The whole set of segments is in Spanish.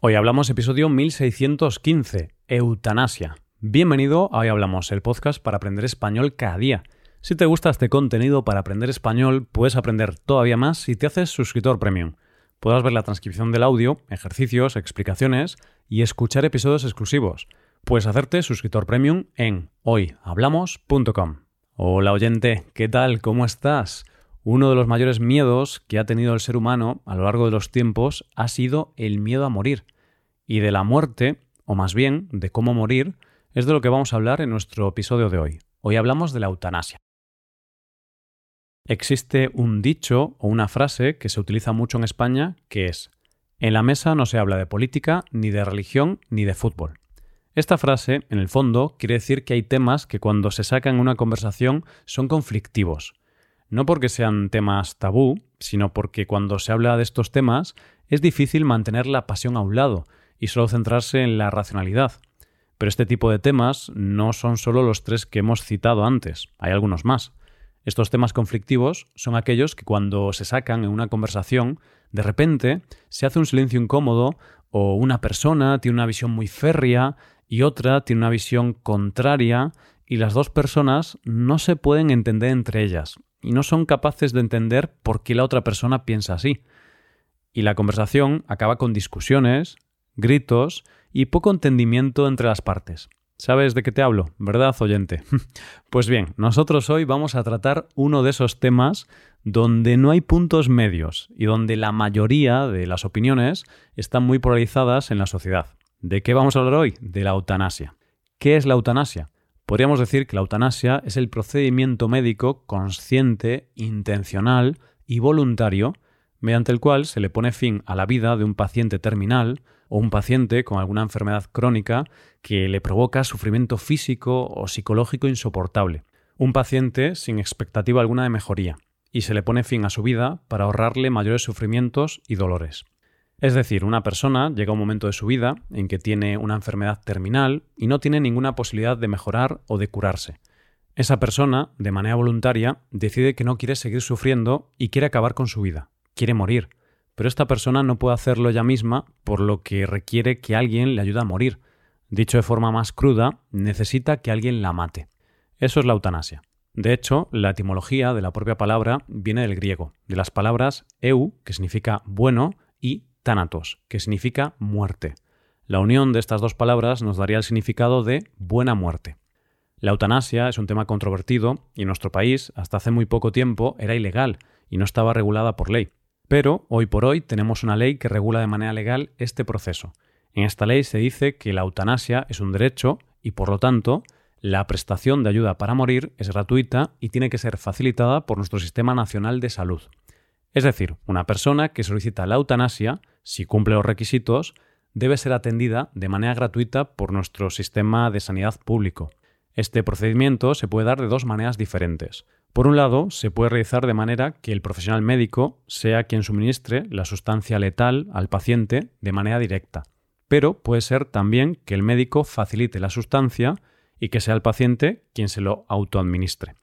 Hoy hablamos episodio 1615, Eutanasia. Bienvenido a Hoy Hablamos, el podcast para aprender español cada día. Si te gusta este contenido para aprender español, puedes aprender todavía más si te haces suscriptor premium. Podrás ver la transcripción del audio, ejercicios, explicaciones y escuchar episodios exclusivos. Puedes hacerte suscriptor premium en hoyhablamos.com. Hola oyente, ¿qué tal? ¿Cómo estás? Uno de los mayores miedos que ha tenido el ser humano a lo largo de los tiempos ha sido el miedo a morir. Y de la muerte, o más bien de cómo morir, es de lo que vamos a hablar en nuestro episodio de hoy. Hoy hablamos de la eutanasia. Existe un dicho o una frase que se utiliza mucho en España que es En la mesa no se habla de política, ni de religión, ni de fútbol. Esta frase, en el fondo, quiere decir que hay temas que cuando se sacan en una conversación son conflictivos, no porque sean temas tabú, sino porque cuando se habla de estos temas es difícil mantener la pasión a un lado y solo centrarse en la racionalidad. Pero este tipo de temas no son solo los tres que hemos citado antes, hay algunos más. Estos temas conflictivos son aquellos que cuando se sacan en una conversación, de repente se hace un silencio incómodo o una persona tiene una visión muy férrea y otra tiene una visión contraria y las dos personas no se pueden entender entre ellas y no son capaces de entender por qué la otra persona piensa así. Y la conversación acaba con discusiones, gritos y poco entendimiento entre las partes. ¿Sabes de qué te hablo? ¿Verdad, oyente? pues bien, nosotros hoy vamos a tratar uno de esos temas donde no hay puntos medios y donde la mayoría de las opiniones están muy polarizadas en la sociedad. ¿De qué vamos a hablar hoy? De la eutanasia. ¿Qué es la eutanasia? Podríamos decir que la eutanasia es el procedimiento médico consciente, intencional y voluntario mediante el cual se le pone fin a la vida de un paciente terminal o un paciente con alguna enfermedad crónica que le provoca sufrimiento físico o psicológico insoportable. Un paciente sin expectativa alguna de mejoría, y se le pone fin a su vida para ahorrarle mayores sufrimientos y dolores. Es decir, una persona llega a un momento de su vida en que tiene una enfermedad terminal y no tiene ninguna posibilidad de mejorar o de curarse. Esa persona, de manera voluntaria, decide que no quiere seguir sufriendo y quiere acabar con su vida, quiere morir. Pero esta persona no puede hacerlo ella misma, por lo que requiere que alguien le ayude a morir. Dicho de forma más cruda, necesita que alguien la mate. Eso es la eutanasia. De hecho, la etimología de la propia palabra viene del griego, de las palabras eu, que significa bueno, y Que significa muerte. La unión de estas dos palabras nos daría el significado de buena muerte. La eutanasia es un tema controvertido y en nuestro país, hasta hace muy poco tiempo, era ilegal y no estaba regulada por ley. Pero hoy por hoy tenemos una ley que regula de manera legal este proceso. En esta ley se dice que la eutanasia es un derecho y, por lo tanto, la prestación de ayuda para morir es gratuita y tiene que ser facilitada por nuestro Sistema Nacional de Salud. Es decir, una persona que solicita la eutanasia, si cumple los requisitos, debe ser atendida de manera gratuita por nuestro sistema de sanidad público. Este procedimiento se puede dar de dos maneras diferentes. Por un lado, se puede realizar de manera que el profesional médico sea quien suministre la sustancia letal al paciente de manera directa, pero puede ser también que el médico facilite la sustancia y que sea el paciente quien se lo autoadministre.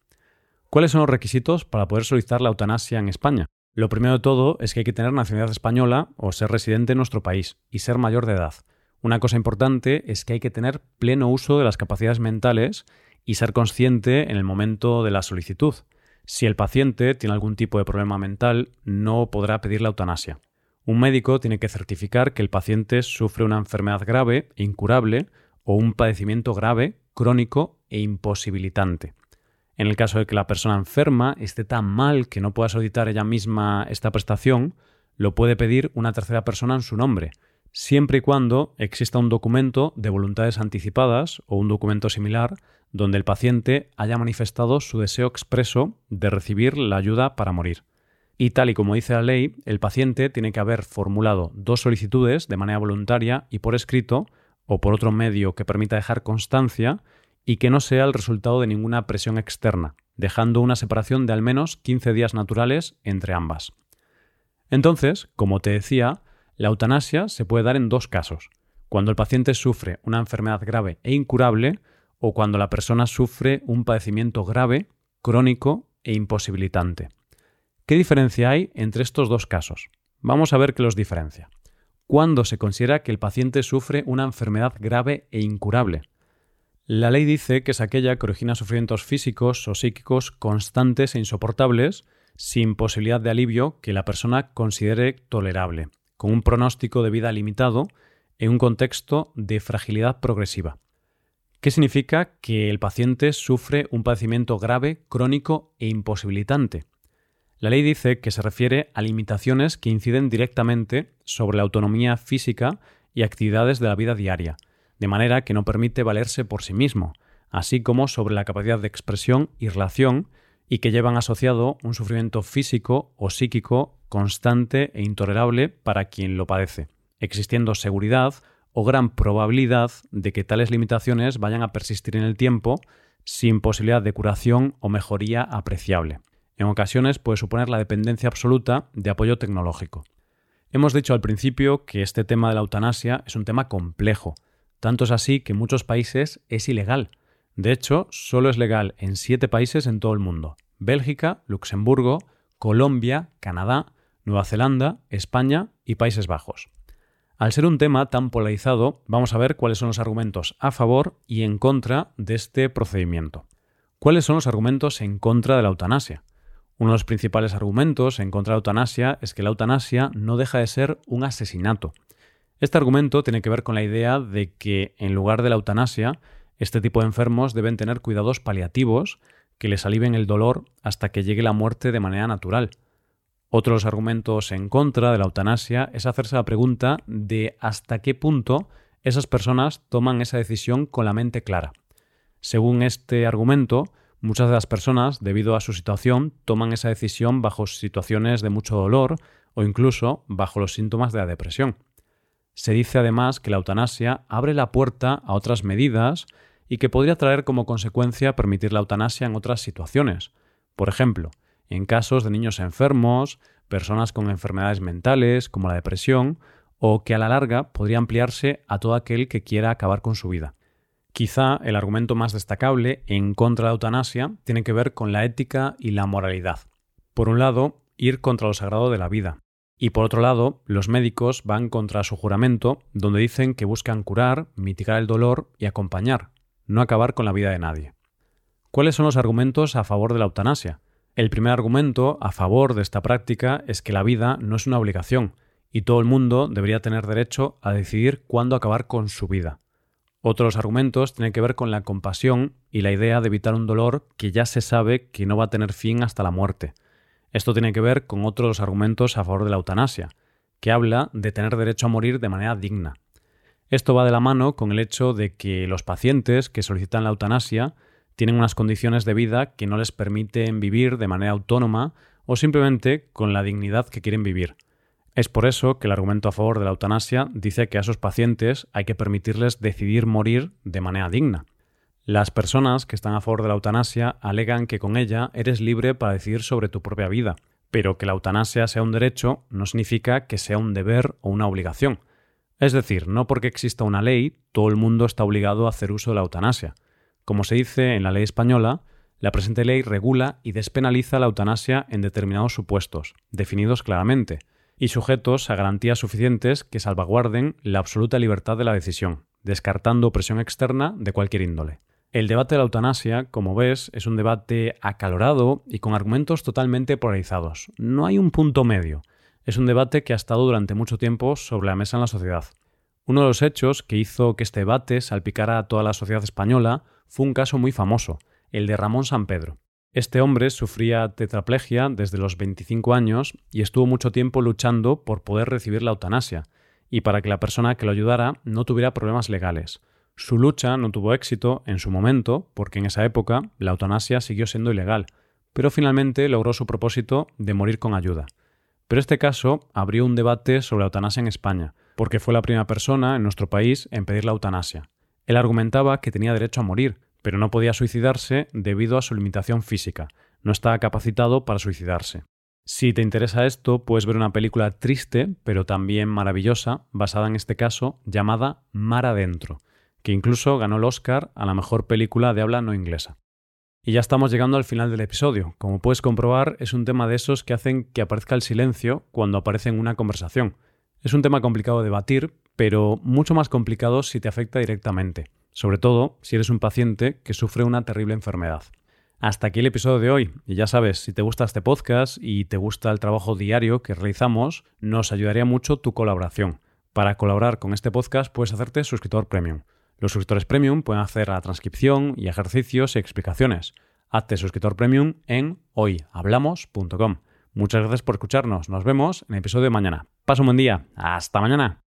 ¿Cuáles son los requisitos para poder solicitar la eutanasia en España? Lo primero de todo es que hay que tener nacionalidad española o ser residente en nuestro país y ser mayor de edad. Una cosa importante es que hay que tener pleno uso de las capacidades mentales y ser consciente en el momento de la solicitud. Si el paciente tiene algún tipo de problema mental, no podrá pedir la eutanasia. Un médico tiene que certificar que el paciente sufre una enfermedad grave incurable o un padecimiento grave, crónico e imposibilitante. En el caso de que la persona enferma esté tan mal que no pueda solicitar ella misma esta prestación, lo puede pedir una tercera persona en su nombre, siempre y cuando exista un documento de voluntades anticipadas o un documento similar donde el paciente haya manifestado su deseo expreso de recibir la ayuda para morir. Y tal y como dice la ley, el paciente tiene que haber formulado dos solicitudes de manera voluntaria y por escrito, o por otro medio que permita dejar constancia y que no sea el resultado de ninguna presión externa, dejando una separación de al menos 15 días naturales entre ambas. Entonces, como te decía, la eutanasia se puede dar en dos casos, cuando el paciente sufre una enfermedad grave e incurable o cuando la persona sufre un padecimiento grave, crónico e imposibilitante. ¿Qué diferencia hay entre estos dos casos? Vamos a ver qué los diferencia. cuando se considera que el paciente sufre una enfermedad grave e incurable. La ley dice que es aquella que origina sufrimientos físicos o psíquicos constantes e insoportables, sin posibilidad de alivio que la persona considere tolerable, con un pronóstico de vida limitado en un contexto de fragilidad progresiva. ¿Qué significa que el paciente sufre un padecimiento grave, crónico e imposibilitante? La ley dice que se refiere a limitaciones que inciden directamente sobre la autonomía física y actividades de la vida diaria, de manera que no permite valerse por sí mismo, así como sobre la capacidad de expresión y relación y que llevan asociado un sufrimiento físico o psíquico constante e intolerable para quien lo padece, existiendo seguridad o gran probabilidad de que tales limitaciones vayan a persistir en el tiempo sin posibilidad de curación o mejoría apreciable. En ocasiones puede suponer la dependencia absoluta de apoyo tecnológico. Hemos dicho al principio que este tema de la eutanasia es un tema complejo. Tanto es así que en muchos países es ilegal. De hecho, solo es legal en siete países en todo el mundo. Bélgica, Luxemburgo, Colombia, Canadá, Nueva Zelanda, España y Países Bajos. Al ser un tema tan polarizado, vamos a ver cuáles son los argumentos a favor y en contra de este procedimiento. ¿Cuáles son los argumentos en contra de la eutanasia? Uno de los principales argumentos en contra de la eutanasia es que la eutanasia no deja de ser un asesinato. Este argumento tiene que ver con la idea de que, en lugar de la eutanasia, este tipo de enfermos deben tener cuidados paliativos que les alivien el dolor hasta que llegue la muerte de manera natural. Otro de los argumentos en contra de la eutanasia es hacerse la pregunta de hasta qué punto esas personas toman esa decisión con la mente clara. Según este argumento, Muchas de las personas, debido a su situación, toman esa decisión bajo situaciones de mucho dolor o incluso bajo los síntomas de la depresión. Se dice además que la eutanasia abre la puerta a otras medidas y que podría traer como consecuencia permitir la eutanasia en otras situaciones. Por ejemplo, en casos de niños enfermos, personas con enfermedades mentales como la depresión, o que a la larga podría ampliarse a todo aquel que quiera acabar con su vida. Quizá el argumento más destacable en contra de la eutanasia tiene que ver con la ética y la moralidad. Por un lado, ir contra lo sagrado de la vida. Y por otro lado, los médicos van contra su juramento, donde dicen que buscan curar, mitigar el dolor y acompañar, no acabar con la vida de nadie. ¿Cuáles son los argumentos a favor de la eutanasia? El primer argumento a favor de esta práctica es que la vida no es una obligación, y todo el mundo debería tener derecho a decidir cuándo acabar con su vida. Otros argumentos tienen que ver con la compasión y la idea de evitar un dolor que ya se sabe que no va a tener fin hasta la muerte. Esto tiene que ver con otros argumentos a favor de la eutanasia, que habla de tener derecho a morir de manera digna. Esto va de la mano con el hecho de que los pacientes que solicitan la eutanasia tienen unas condiciones de vida que no les permiten vivir de manera autónoma o simplemente con la dignidad que quieren vivir. Es por eso que el argumento a favor de la eutanasia dice que a esos pacientes hay que permitirles decidir morir de manera digna. Las personas que están a favor de la eutanasia alegan que con ella eres libre para decidir sobre tu propia vida, pero que la eutanasia sea un derecho no significa que sea un deber o una obligación. Es decir, no porque exista una ley, todo el mundo está obligado a hacer uso de la eutanasia. Como se dice en la ley española, la presente ley regula y despenaliza la eutanasia en determinados supuestos, definidos claramente, y sujetos a garantías suficientes que salvaguarden la absoluta libertad de la decisión, descartando presión externa de cualquier índole. El debate de la eutanasia, como ves, es un debate acalorado y con argumentos totalmente polarizados. No hay un punto medio. Es un debate que ha estado durante mucho tiempo sobre la mesa en la sociedad. Uno de los hechos que hizo que este debate salpicara a toda la sociedad española fue un caso muy famoso, el de Ramón San Pedro. Este hombre sufría tetraplegia desde los 25 años y estuvo mucho tiempo luchando por poder recibir la eutanasia y para que la persona que lo ayudara no tuviera problemas legales. Su lucha no tuvo éxito en su momento porque en esa época la eutanasia siguió siendo ilegal, pero finalmente logró su propósito de morir con ayuda. Pero este caso abrió un debate sobre la eutanasia en España, porque fue la primera persona en nuestro país en pedir la eutanasia. Él argumentaba que tenía derecho a morir, pero no podía suicidarse debido a su limitación física. No estaba capacitado para suicidarse. Si te interesa esto, puedes ver una película triste, pero también maravillosa, basada en este caso, llamada Mar Adentro, que incluso ganó el Oscar a la mejor película de habla no inglesa. Y ya estamos llegando al final del episodio. Como puedes comprobar, es un tema de esos que hacen que aparezca el silencio cuando aparece en una conversación. Es un tema complicado de debatir, pero mucho más complicado si te afecta directamente, sobre todo si eres un paciente que sufre una terrible enfermedad. Hasta aquí el episodio de hoy. Y ya sabes, si te gusta este podcast y te gusta el trabajo diario que realizamos, nos ayudaría mucho tu colaboración. Para colaborar con este podcast puedes hacerte suscriptor premium. Los suscriptores premium pueden hacer la transcripción y ejercicios y explicaciones. Hazte suscriptor premium en hoyhablamos.com. Muchas gracias por escucharnos. Nos vemos en el episodio de mañana. Pasa un buen día. Hasta mañana.